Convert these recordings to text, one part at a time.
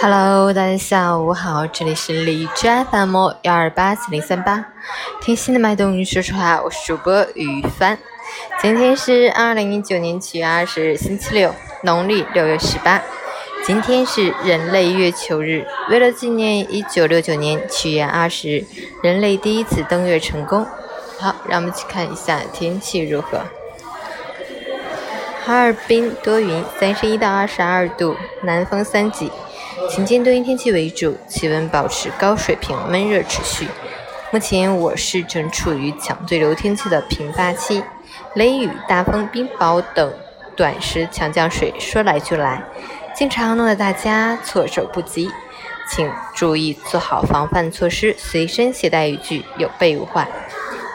Hello，大家下午好，这里是荔枝 FM 幺二八四零三八，听心的脉动说实话，我是主播于帆。今天是二零一九年七月二十日，星期六，农历六月十八。今天是人类月球日，为了纪念一九六九年七月二十日人类第一次登月成功。好，让我们去看一下天气如何。哈尔滨多云，三十一到二十二度，南风三级。晴间多云天气为主，气温保持高水平，闷热持续。目前我市正处于强对流天气的频发期，雷雨、大风、冰雹等短时强降水说来就来，经常弄得大家措手不及。请注意做好防范措施，随身携带雨具，有备无患。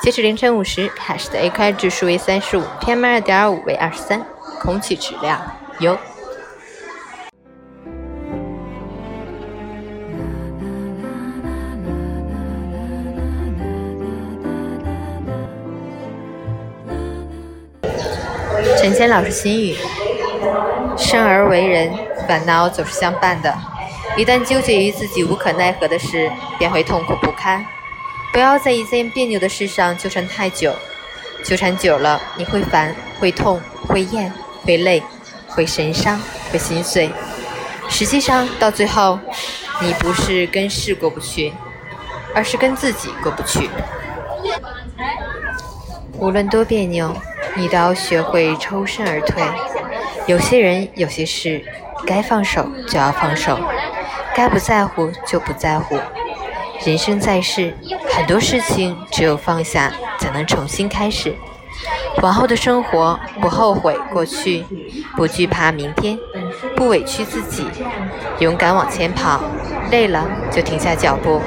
截止凌晨五时，海市的 AQI 指数为三十五，PM 二点五为二十三，空气质量优。陈谦老师心语：生而为人，烦恼总是相伴的。一旦纠结于自己无可奈何的事，便会痛苦不堪。不要在一件别扭的事上纠缠太久，纠缠久了，你会烦、会痛、会厌、会累、会神伤、会心碎。实际上，到最后，你不是跟事过不去，而是跟自己过不去。无论多别扭。你都要学会抽身而退。有些人、有些事，该放手就要放手，该不在乎就不在乎。人生在世，很多事情只有放下，才能重新开始。往后的生活，不后悔过去，不惧怕明天，不委屈自己，勇敢往前跑。累了就停下脚步，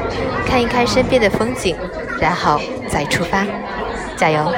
看一看身边的风景，然后再出发。加油！